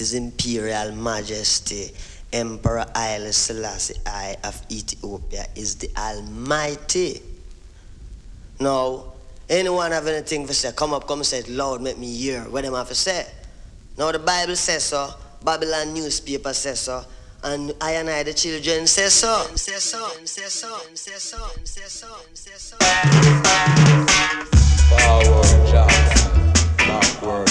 His Imperial Majesty, Emperor Haile Selassie I of Ethiopia, is the Almighty. Now, anyone have anything to say, come up, come and say it loud, make me hear what them have to say. Now the Bible says so, Babylon newspaper says so, and I and I the children say so. Say so, say so, say so, say so, say so. Jackson, backward.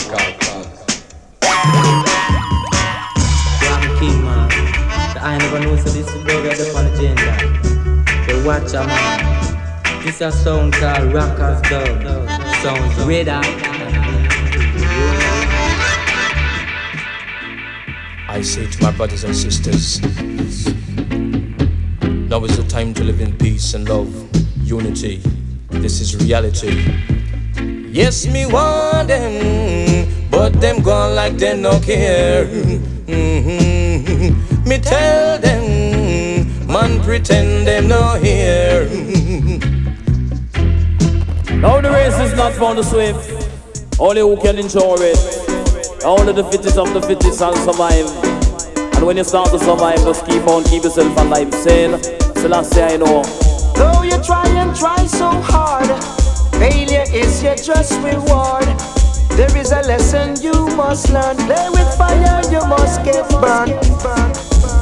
I never know so this is dog at the agenda. But watch a man. This a sound called Rockers Dub. Sounds radar. I say to my brothers and sisters, now is the time to live in peace and love, unity. This is reality. Yes, me want them, but them gone like they no care. Mhm. Me tell them, man pretend them no hear. Now the race is not for the swift, only who can ensure it. Only the fittest of the fittest can survive. And when you start to survive, just keep on, keep yourself alive. Sail, Selassie, I know. Though you try and try so hard, failure is your just reward. There is a lesson you must learn. Play with fire, you must get burned.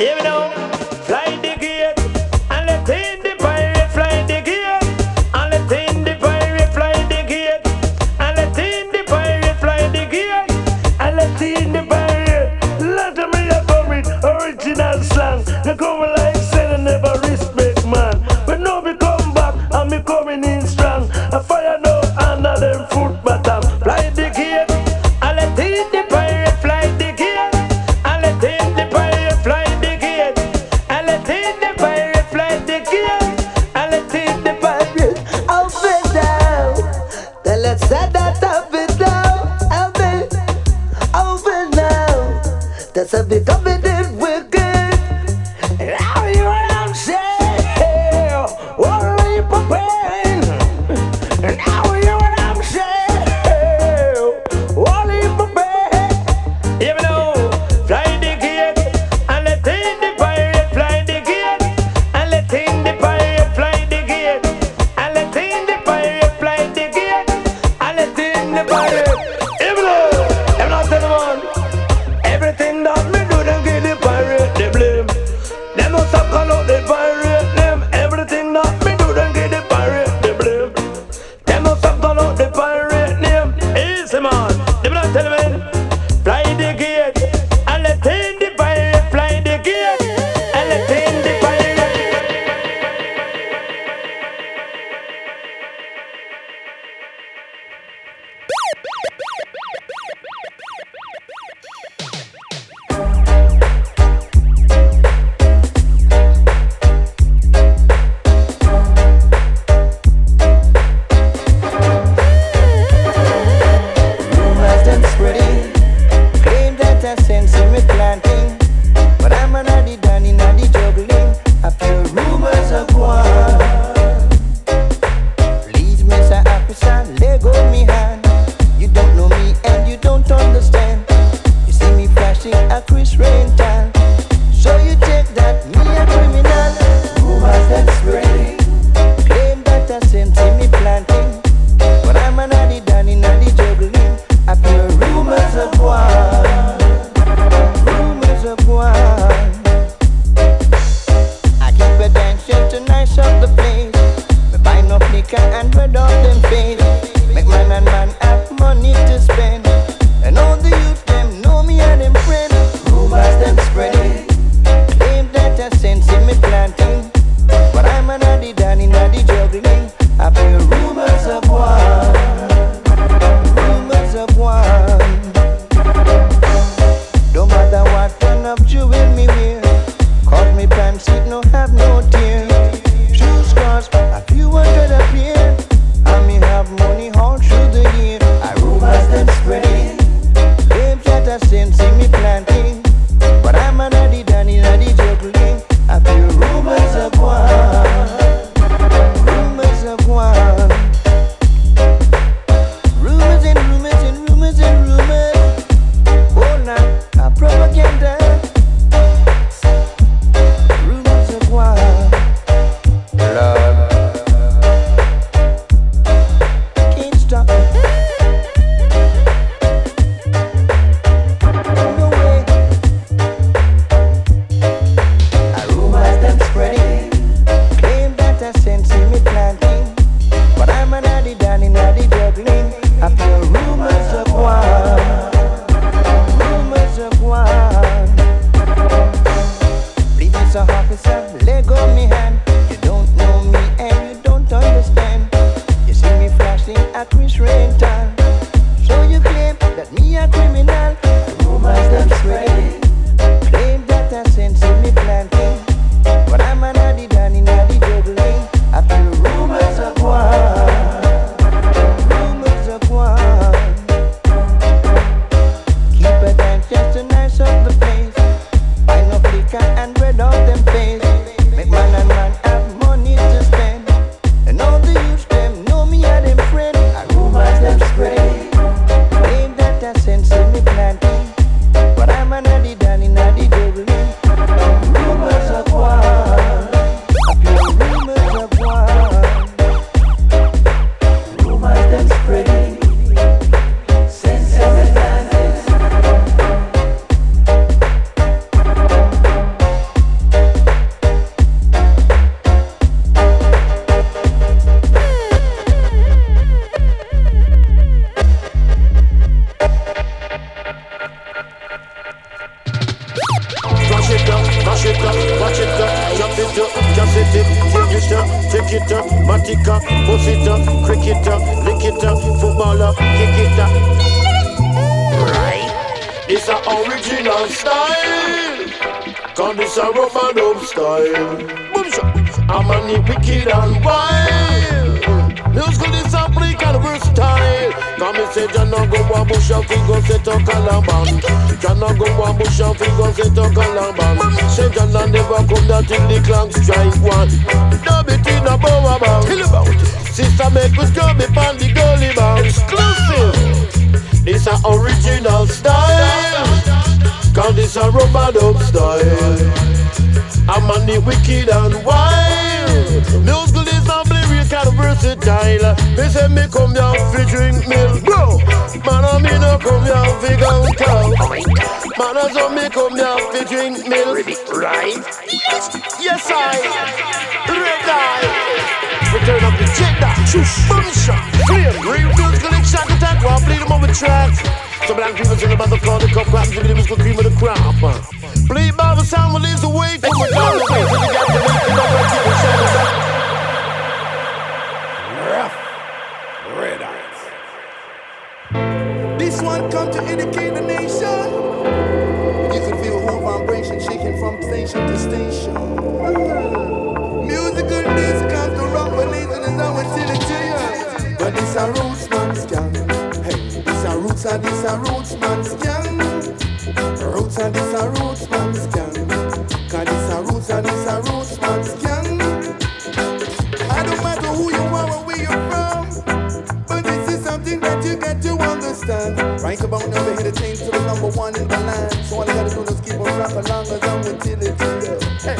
Even though, Jana go a bush and fi go set a calaban. Say Jana never come down till the clock strike one. Dub it in a bower band. Tell about it. Sister make us drum it on the gully band. Exclusive. This a original style. Cause this a rubber dub style. I'm on the wicked and wild. Musical is a lyric and versatile. Me say me come here fi drink milk, bro. Man, I me no come here fi go cow. Man, I so me come here fi drink milk, right? Yes, I. Red eye. We turn up the jet that. Boom shot. Flame. Real like shock attack. While bleed them on the tracks. Some black people in the mother call the cup crap. Give me the musical cream of the crop. Bleed by the sound away from the the way. So you got This one come to educate the nation. You can feel whole vibration shaking from station to station. Musical discount to rock releasing is our utility. But this a roots man scam. Hey, this a roots and this a roots man scam. Roots and this a roots About now, we hit the change to the number one in the land. So all you gotta do is keep on rock along as I'm utility. Hey,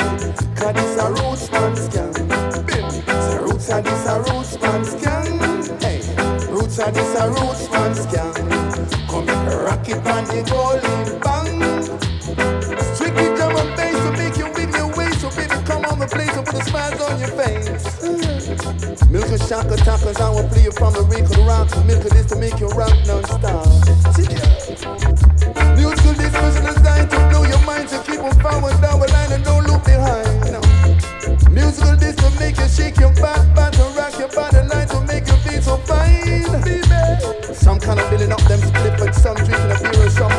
cause this a roots man scam. It's a roots and this a roots man scam. Hey, roots and this a roots man scam. Come rock it on the golden bang. Strictly drum and bass to make you win your way. So baby, come on the place and put a smile on your face. Milk and shock attackers, I will play you from the wrinkle rock. Milk this to make you rock non-stop. Musical disposition designed to blow your mind, to keep on forward down the line and don't look behind. No. Musical disc will make you shake your back, back and rock your body line to make you feel so fine. Some kind of building up them split, but some drinking a beer and some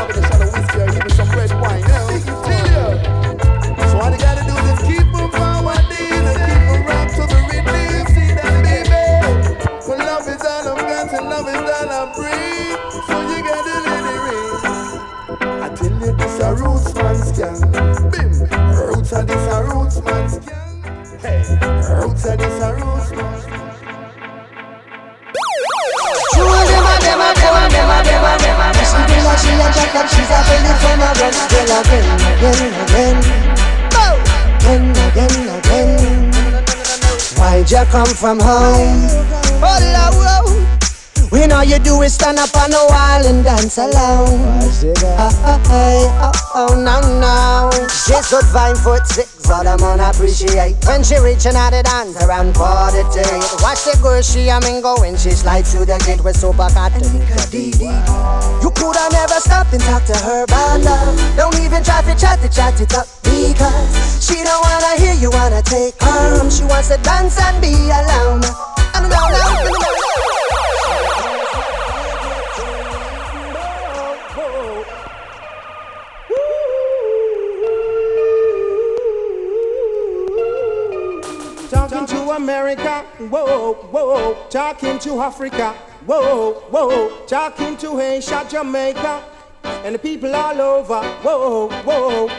She she a jack up, she's a belly from a rest Still again, again, again Again, again, again Why'd you come from home? Oh, whoa. We know you do is stand up on the wall and dance alone. Ah, ah, hey, oh, oh, no, no. She's good fine foot six, but I'm unappreciate. When she reaching out the dance around quarter to eight. Watch the girl she a mingle when she slide through the gate with super cat You coulda never stopped and talked to her about love. Don't even try to chat to chat it up because she don't wanna hear you wanna take her home. She wants to dance and be alone. And down, America, whoa, whoa. Talking to Africa, whoa, whoa. Talking to Asia, Jamaica, and the people all over, whoa, whoa.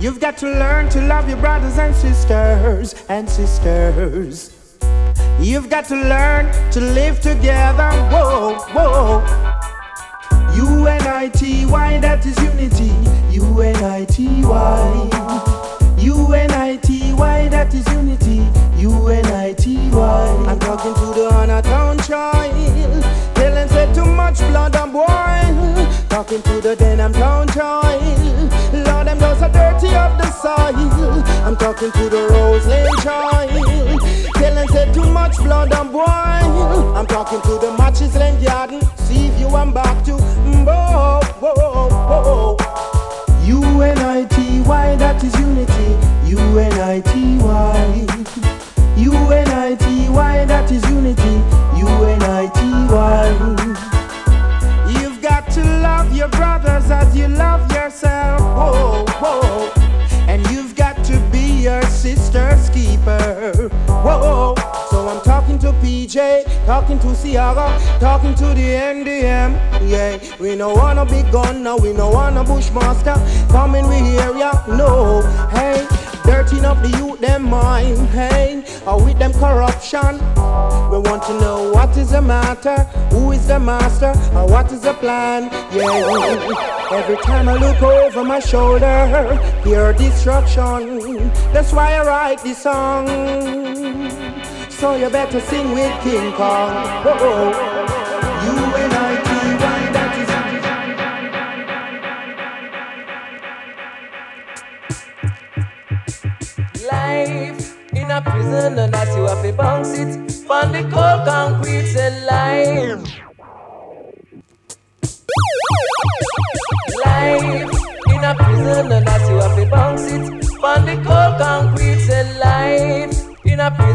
You've got to learn to love your brothers and sisters and sisters. You've got to learn to live together, whoa, whoa. U-N-I-T-Y, that is unity. U-N-I-T-Y. U-N-I-T-Y, that is unity. U-N-I-T-Y. I'm talking to the Hannah Town child. Telling say too much blood and boil. Talking to the Denham town child. Lord, them those are dirty of the soil. I'm talking to the Roseland child. Telling say too much blood and boil. I'm talking to the Matches Land Garden. See if you want back to mm, whoa, whoa, whoa. U-N-I-T-Y, that is unity. U-N-I-T-Y. U-N-I-T-Y, that is unity. U-N-I-T-Y. You've got to love your brothers as you love yourself. Whoa, whoa. And you've got to be your sister's keeper. Whoa. Talking to PJ, talking to Seaga, talking to the NDM. Yeah, we no wanna be gunner, we no wanna bushmaster. Coming we area, no. Hey, dirtying up the youth them mind. Hey, or with them corruption. We want to know what is the matter, who is the master, or what is the plan. Yeah, every time I look over my shoulder, hear destruction. That's why I write this song. So you better sing with King Kong. In a prison, and as you have to bounce it on the cold concrete, say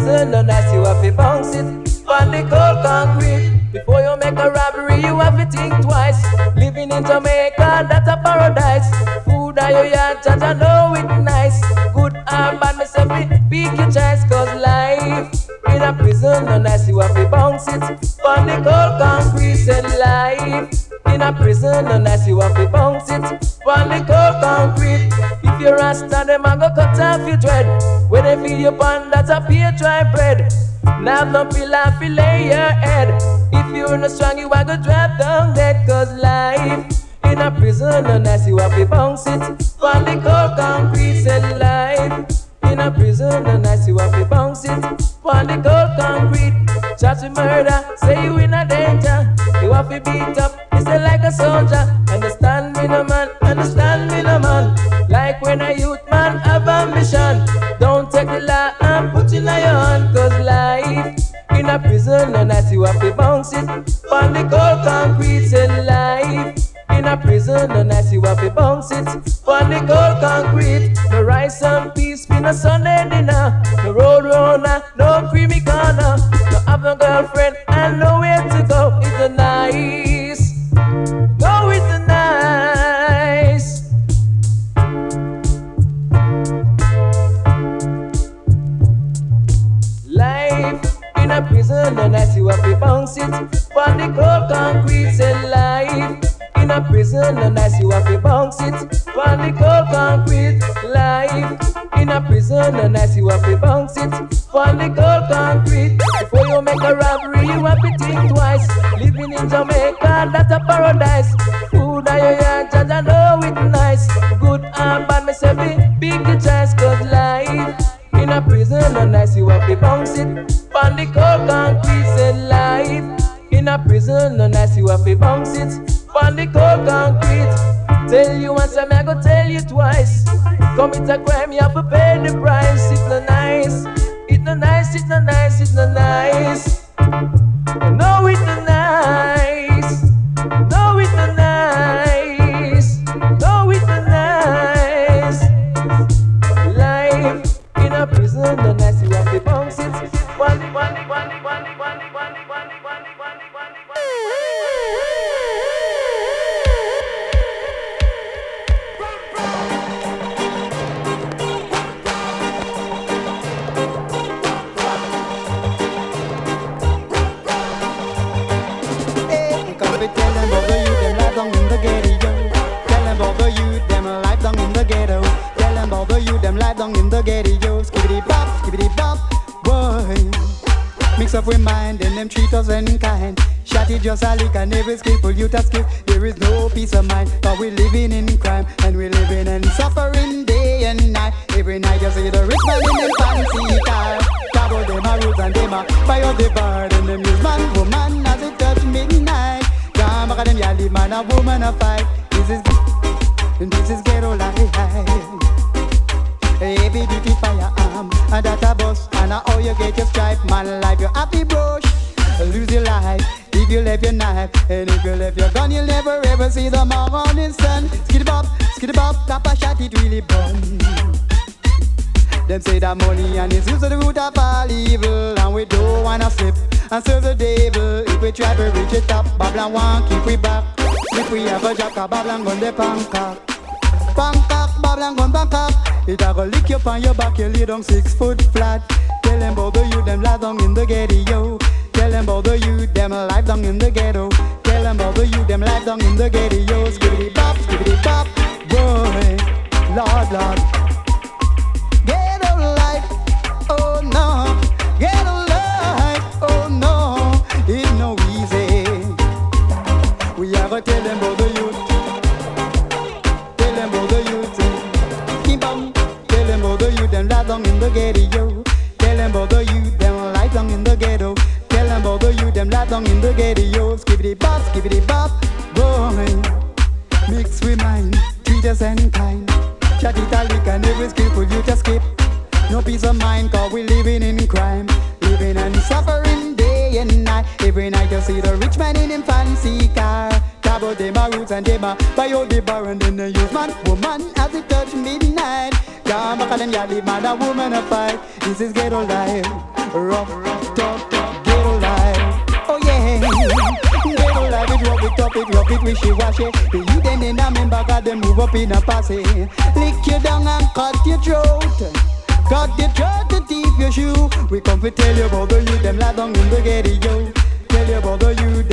prison, and as you have to bounce it on the cold concrete. Before you make a robbery, you have to think twice. Living in Jamaica, that's a paradise. Food are your yard, judge, I know it nice. Good or bad, me say pick your choice, cause life in a prison, and as you have to bounce it on the cold concrete, say life in a prison, and as you have to bounce it on the cold concrete. If you're rasta, them a go cut off your dread. When they feed you pan, that's a pay dry bread. Now no pillar fi lay your head. If you're not strong, you a go drop down dead. Cause life in a prison, and as you have to bounce it on the cold concrete, say life in a prison, and as you have to bounce it on the cold concrete. Chat to murder, say you in a danger. You have to be beat up, you say like a soldier. Understand me, no man, understand me, no man. Like when a youth man have ambition, don't take the law and put in your hand. Cause life in a prison and I see what they bounce it. On the cold concrete say life. In a prison and I see what they bounce it. On the cold concrete, no rice and peace, been a Sunday dinner. No road runner, no creamy corner. No have a girlfriend and nowhere to go. It's a nice. Prison and I see what we bounce it. On the cold concrete say life in a prison and I see what we bounce it. On the cold concrete life in a prison and I see what we bounce it. On the cold concrete before you make a robbery you have to think twice. Living in Jamaica that's a paradise. Food I hear judge I know it nice. Good and bad me say big big the choice cause life in a prison and I see what they bounce it. On the cold concrete say life in a prison and I see what they bounce it. On the cold concrete. Tell you once I'm I go tell you twice. Commit a crime, you have to pay the price. It's not nice. It's not nice, it's not nice, it's not nice. No, it's not nice. Ghetto. Tell them about the youth them life down in the ghetto. Up with mind and them treat us kind. Shotty just a lick and every skillful youth a skill. There is no peace of mind, but we living in crime and we living in suffering day and night. Every night you see the rich man in them fancy car. Talk them a roots and them a bar. And them use man, woman as it touch midnight. Come back them ya leave man a woman a fight. This is this is ghetto life. Heavy duty firearm and that a bus and a how you get your stripe. Man If you left your knife and if you left your gun, you'll never ever see the morning sun. Skitty bop, skitty bop, tap a shot, it really burn. Them say that money and it's used to the root of all evil And we don't wanna slip and serve the devil. If we try to reach the top, Babylon won't keep we back. If we have a a Babylon gun the Bangkok Bangkok, Babylon gun Bangkok It a go lick you on your back, you lay down six foot flat. Tell them about youth, them lie down in the ghetto Tell them about the youth, them life down in the ghetto Tell them about the youth, them life down in the ghetto Yo, Skibbity bop, skibbity bop, boy Lord, Lord Ghetto life, oh no. Ghetto life, oh no. It's no easy. We to tell them about the youth. Tell them about the youth. Keep. Tell them about the youth. Them life down in the ghetto. Chat italic and every skillful you just skip. No peace of mind, cause we living in crime. Living and suffering day and night. Every night you see the rich man in him fancy car. About them a roots and them a buy out the bar and then they use man, woman as it touch midnight. Come back and then you leave man a woman a fight. This is ghetto life. Rough, tough, rough it rough it wishy-washy The youth then in a member got them move up in a posse. Lick you down and cut your throat. Cut your throat to teeth your shoe. We come to tell you about the youth them lie down in the ghetto Tell you about the youth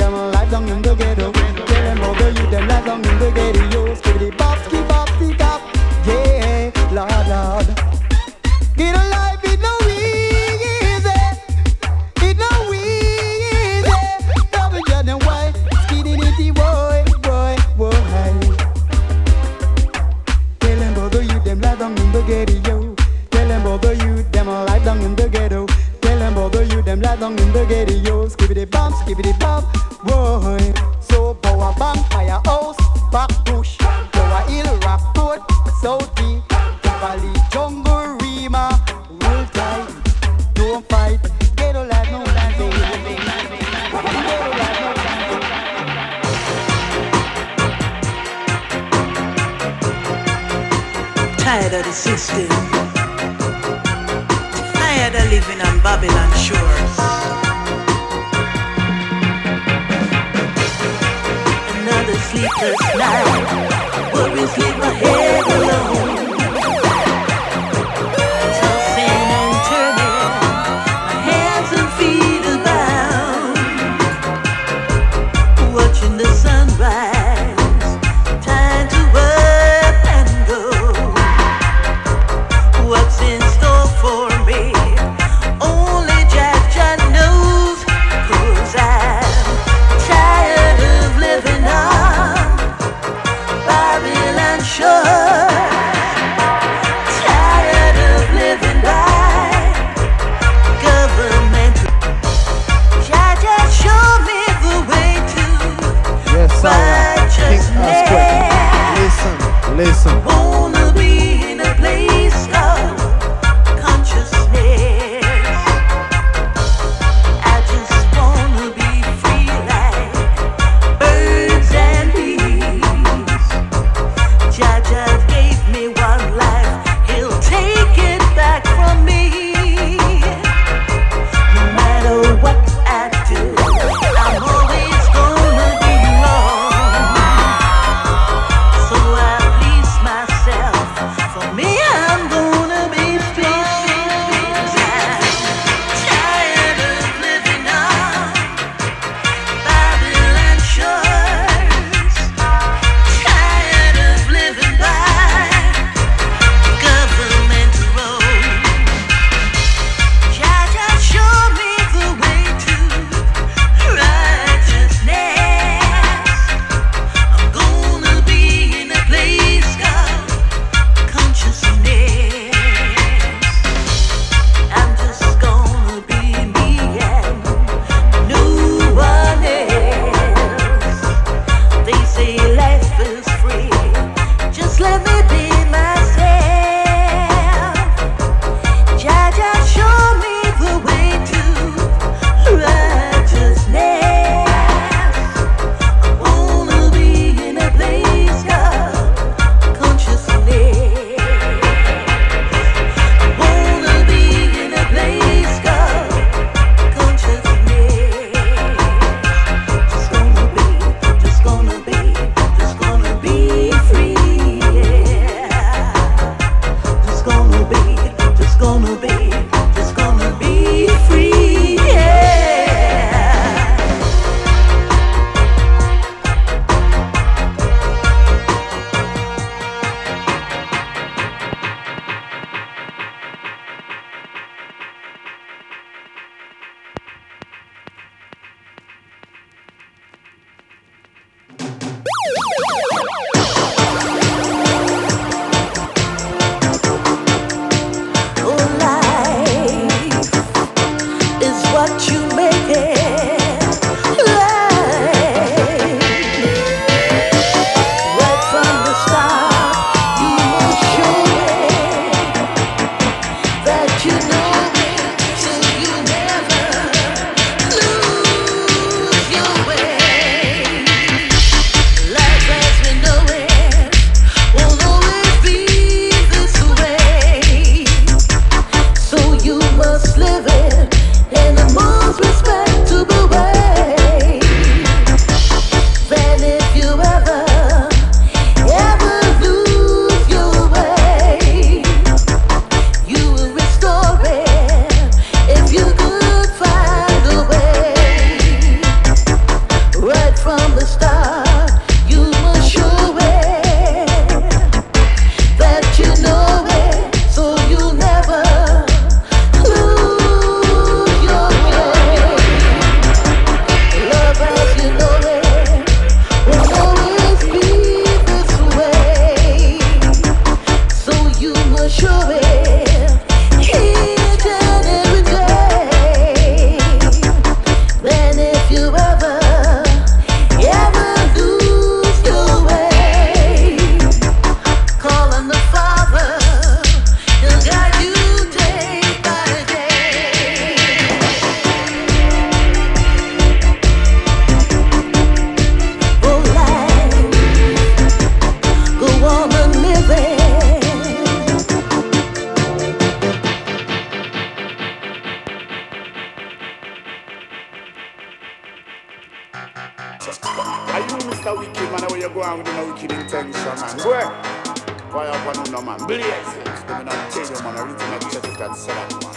a wicked man, where you go on with no wicked intention, man. Where? ahead. Why up on no man? Blaze it. Let me not tell you, man. I really not check it and sell man.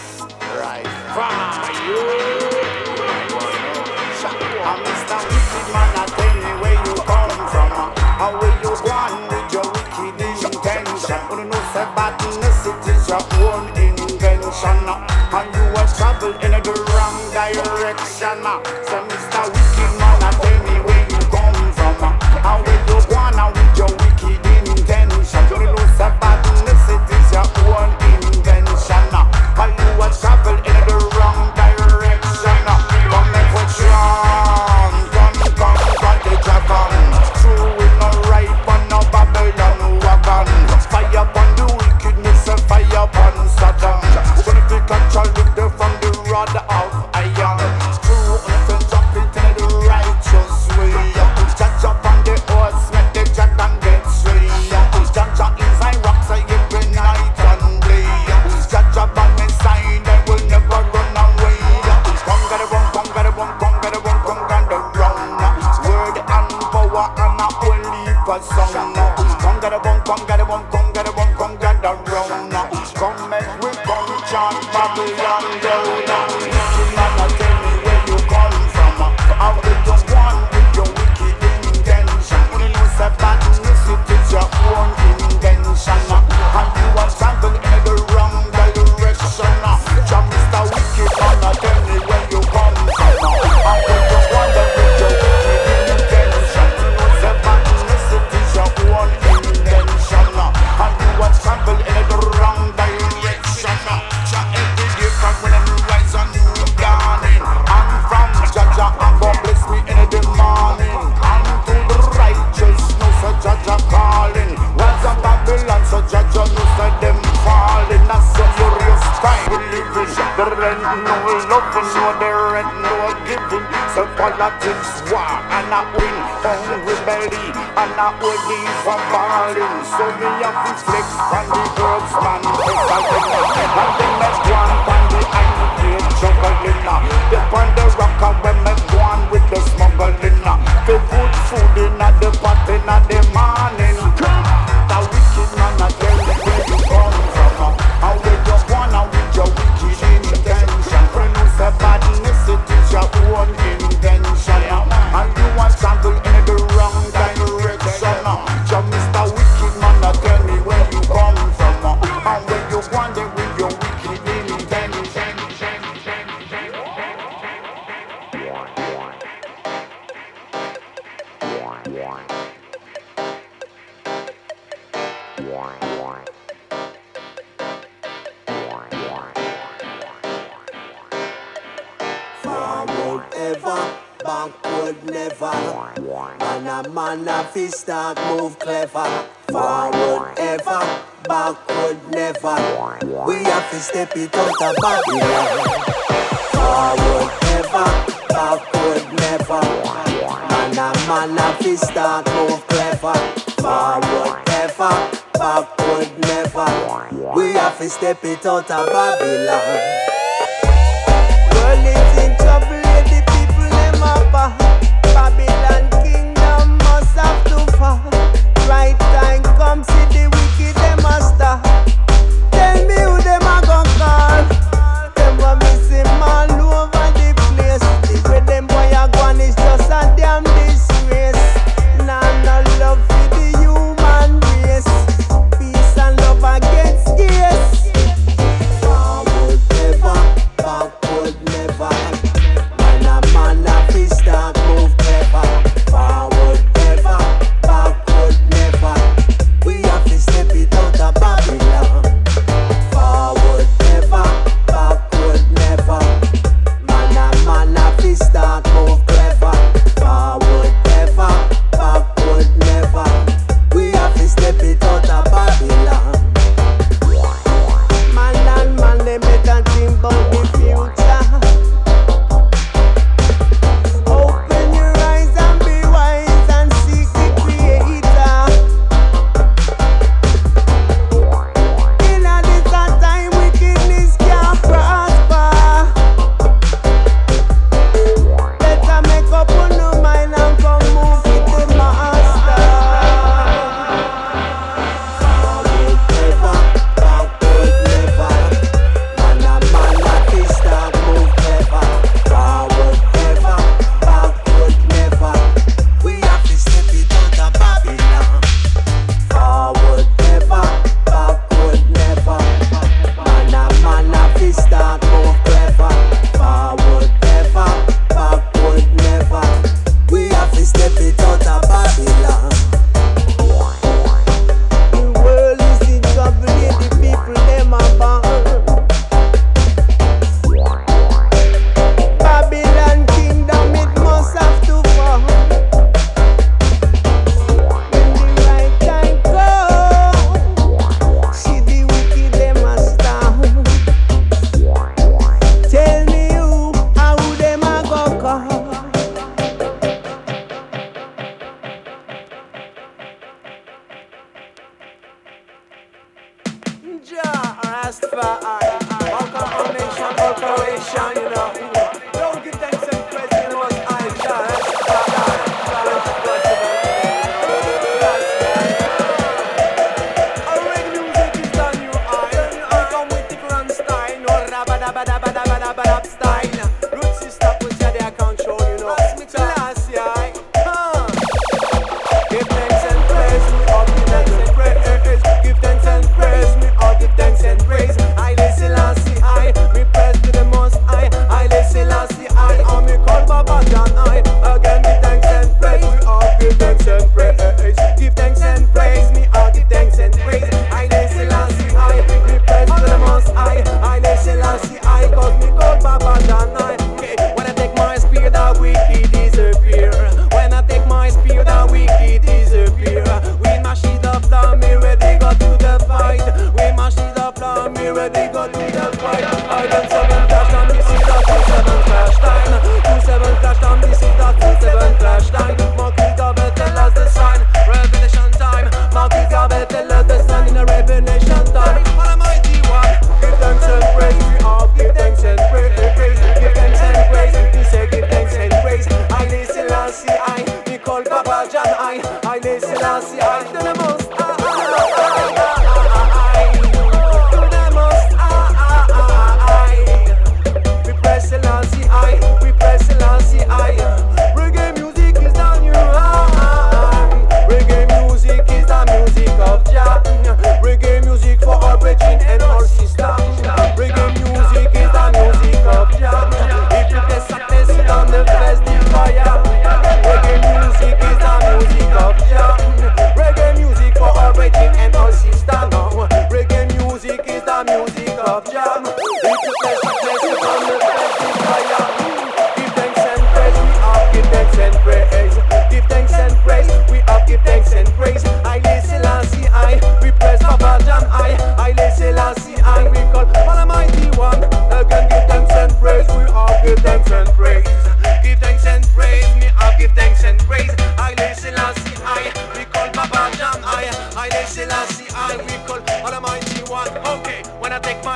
Right. Fire. You. I'm Mr. Wicked Man, I tell me where you come from. How will you go on with your wicked intention? Who knows about it is your own invention? And you are trouble in the wrong direction. So Mr. Wicked Man. fi start move clever. Forward ever, backward never. We have to step it out of Babylon. Forward ever, backward never. Man a man a fi start move clever. Forward ever, backward never. We have to step it out of Babylon. World is in trouble.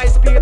When I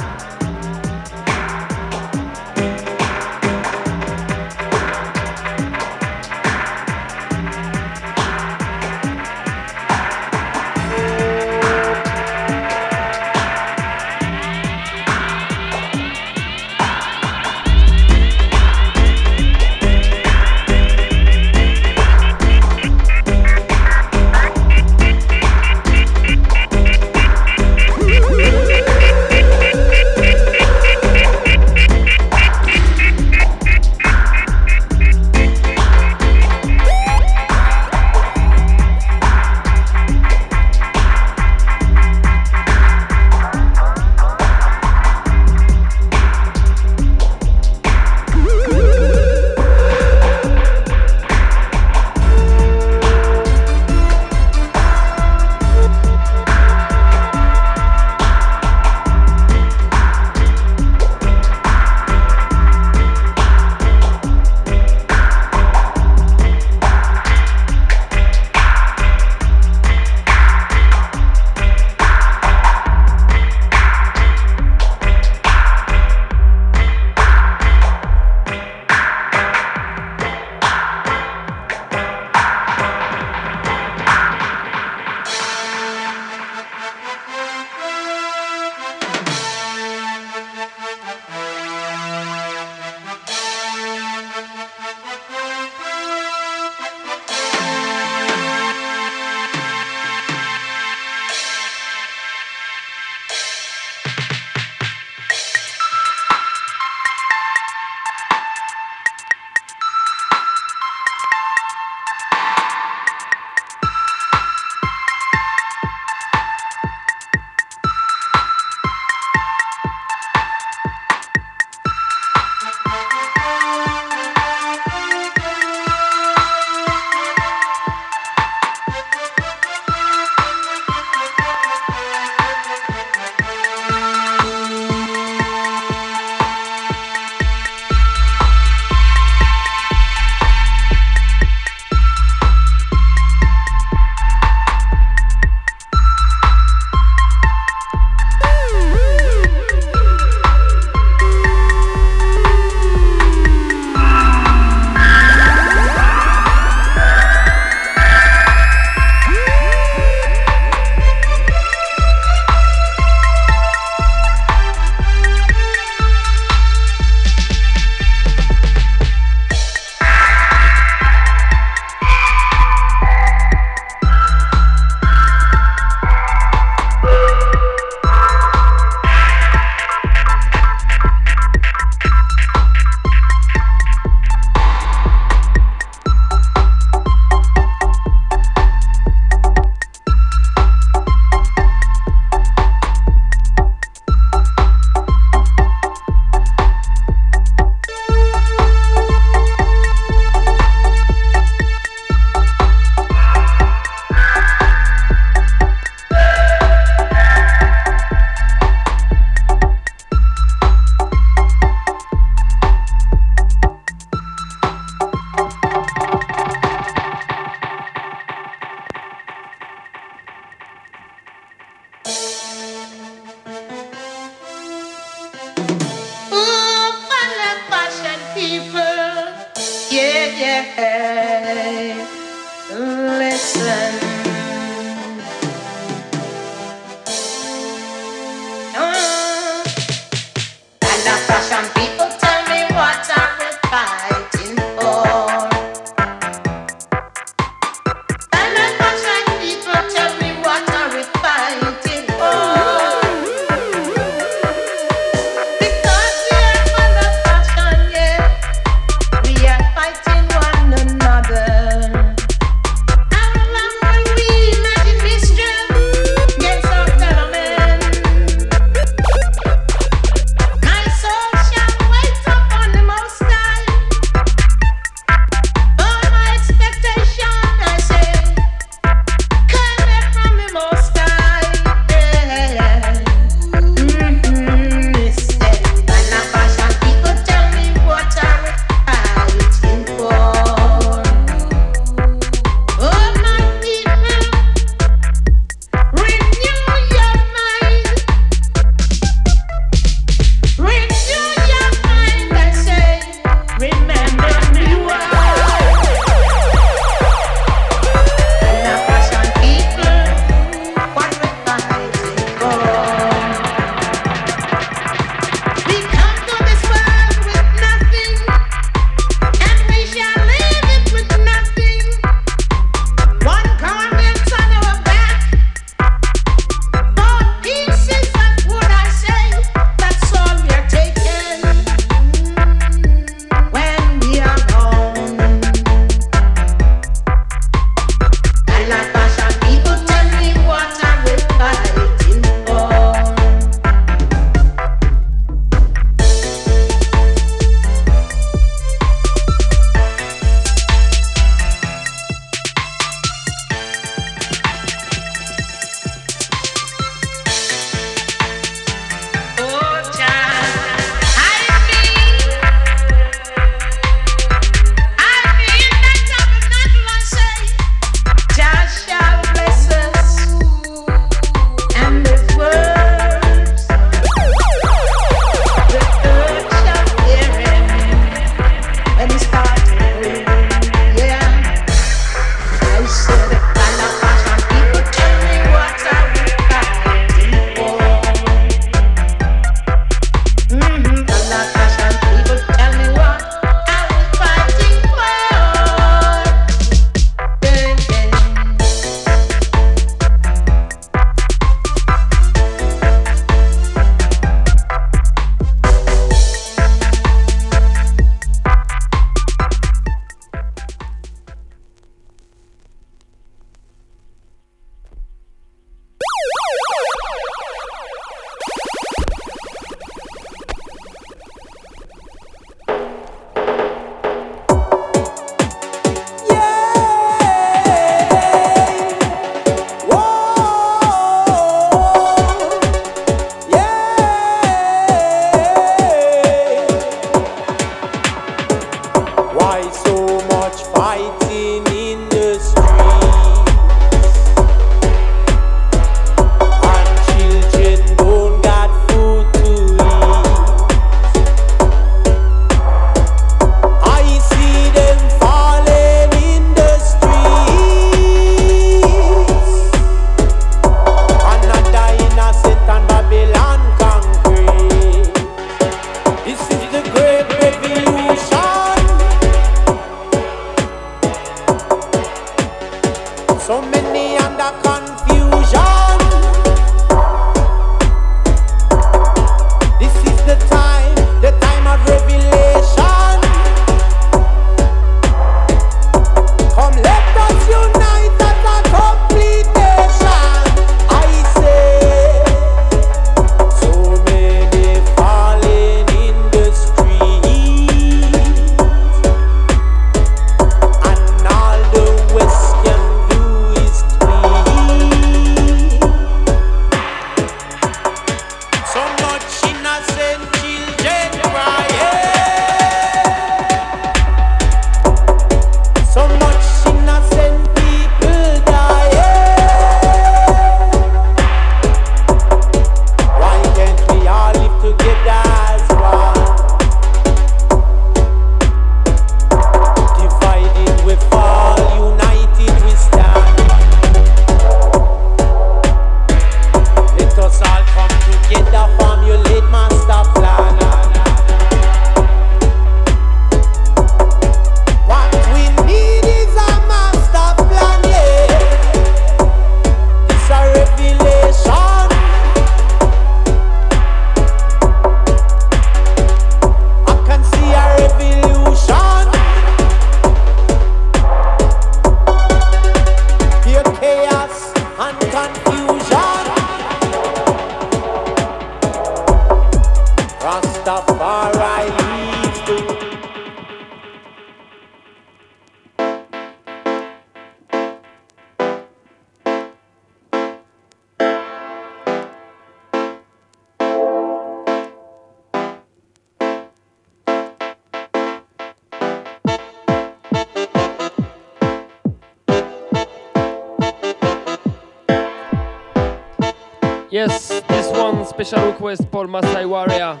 Paul Masai Warrior.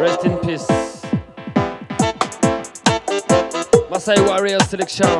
Rest in peace. Masai Warrior selection.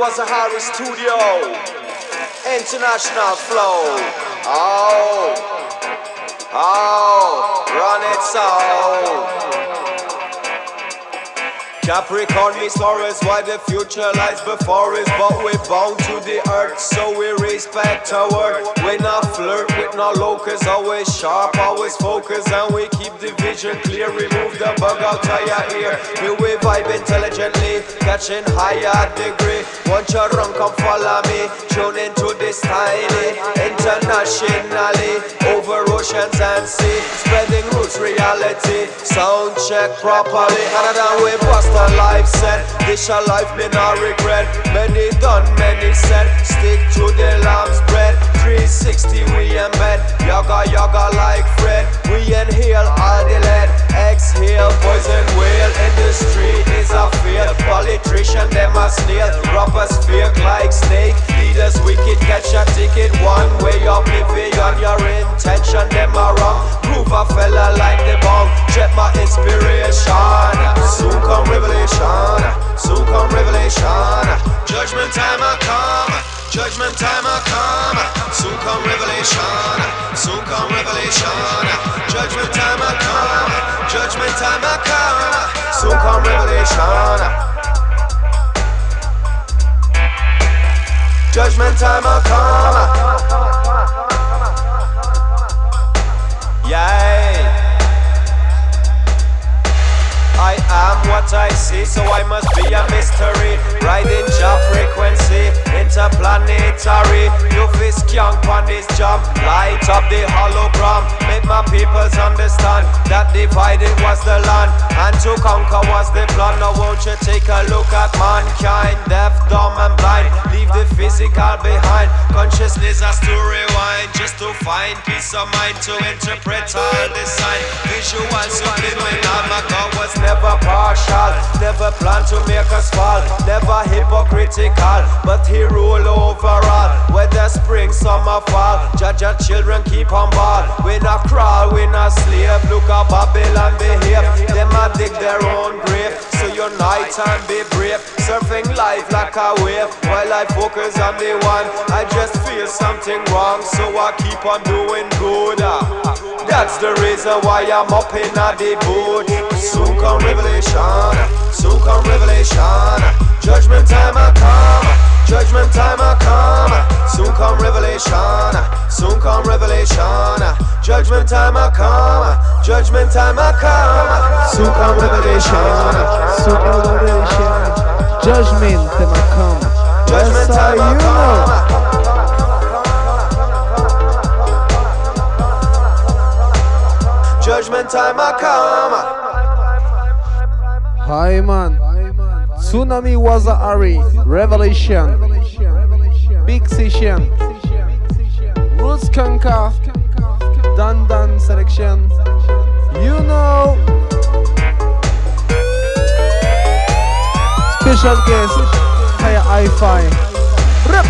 Tsunami was a Harry studio, international flow. Oh, Capricorn meets Taurus, why the future lies before us, but we're bound to the earth, so we respect our work. We not flirt with no locus, always sharp, always focus, and we keep the vision clear. Remove the bug out of your ear. We we vibe intelligently, catching higher degree. Want your run, come follow me. Tune into this tiny, internationally, over oceans and sea, spreading roots reality. Sound check properly, and then we bust a life set. This a life me not regret. Many done, many said. Stick to the lamb's bread. 360 we embed. Yaga yaga like Fred. We inhale all the lead. Exhale poison whale. In the street is a fear. Politician them a snail. Robbers fake like snake. Leaders wicked catch a ticket. One way oblivion. Your intention them are wrong. Prove a fella like the bomb. Check my inspiration. Soon come revelation. Soon come revelation. Judgment time I come. Judgment time will come. Soon come revelation. Soon come revelation. Judgment time will come. Judgment time will come. Soon come revelation. Judgment time I come. Yeah. I am what I see, so I must be a mystery. Riding job frequency, interplanetary. You fist skunk on this jump, light up the hologram. Make my peoples understand that divided was the land, and to conquer was the plan. Now won't you take a look at mankind, deaf, dumb, and blind. Leave the physical behind. Consciousness has to rewind just to find peace of mind to interpret all the sign. Visual subliminal, my God was never partial, never planned to make us fall, never hypocritical, but he rule overall. Whether spring, summer, fall, judge our children keep on ball. We not crawl, we not sleep. Look how Babylon behave. Them a dig their own grave. So unite and be brave. Surfing life like a wave, while I focus on the one. I just feel something wrong, so I keep on doing good. That's the reason why I'm up in the boot. Soon come revelation, soon come revelation. Judgment time I come, judgment time I come. Soon come revelation, soon come revelation. Judgment time I come, judgment time I come. Soon come revelation, soon come revelation. Judgment them a come. Judgment Yes, time I I you know. Judgment time I come. Hi man. Tsunami was a hurry. Revelation. Big session. Roots Skanker. Dan Dan selection. You know. Special guest. Kaya Hi-Fi. Rip.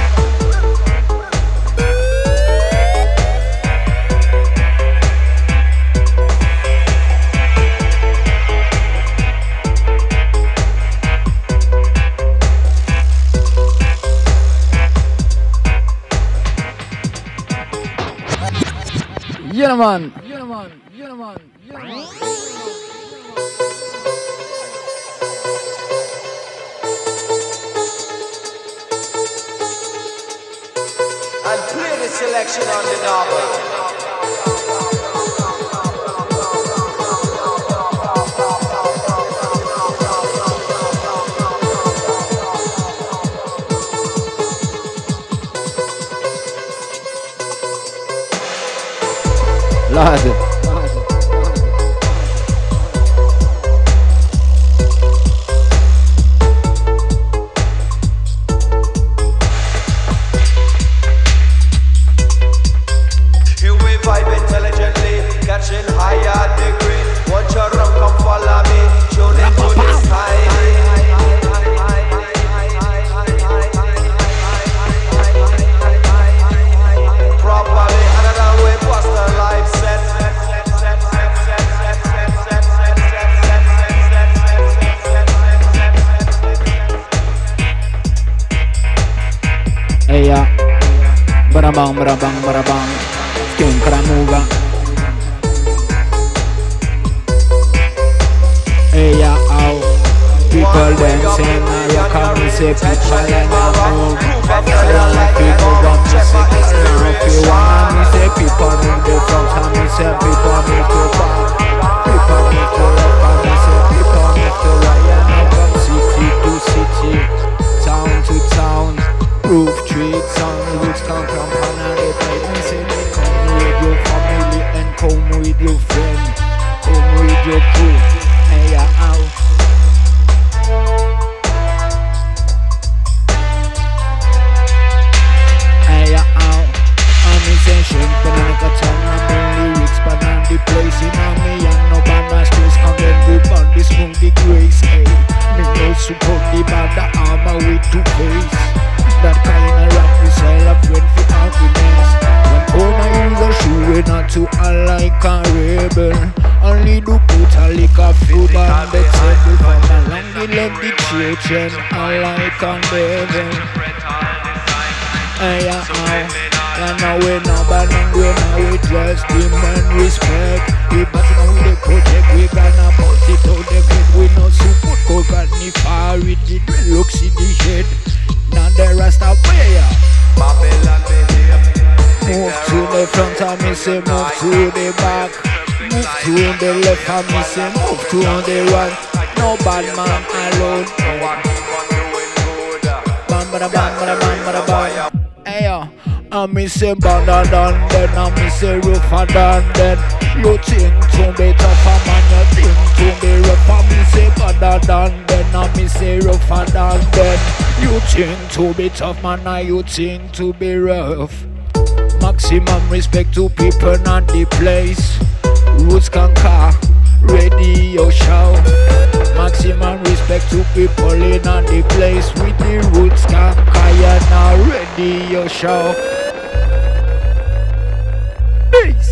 Yeah, man. And play the selection on the novel. Lad. Better than then, I me say rougher than then. You think to be tough man, I you think to be rough. Maximum respect to people not the place. Roots Skanker, radio show. Maximum respect to people in on the place with the Roots Skanker. Yeah, now radio show. Peace.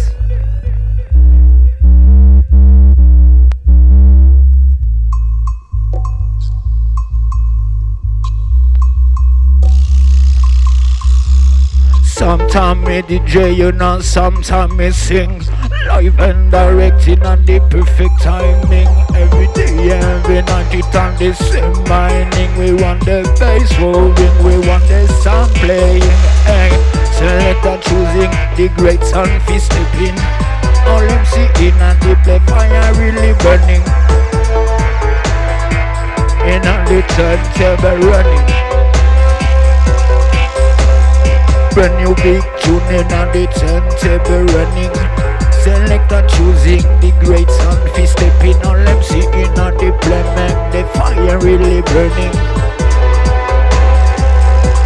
Sometime me DJ, you know, sometime me sing. Live and directing on the perfect timing. Every day, every night it on the same mining. We want the bass rolling, we want the sound playing. Hey. Selector choosing the great sound fi stepping All him seeing and the play fire really burning. In on the turntable running brand new big tune in on the turntable running. Selector choosing the great sound fi stepping on them sitting on the play make the fire really burning.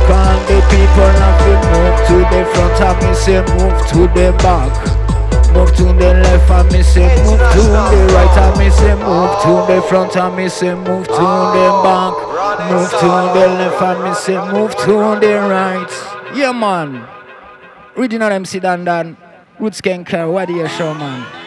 Call the people have to move to the front and me say move to the back. Move to the left and me say move to the right and me say move to the front and me say move to the back. Move to the left and me say move to the right. Yeah man. Original MC Dandan. Roots Skanker. What do you show man?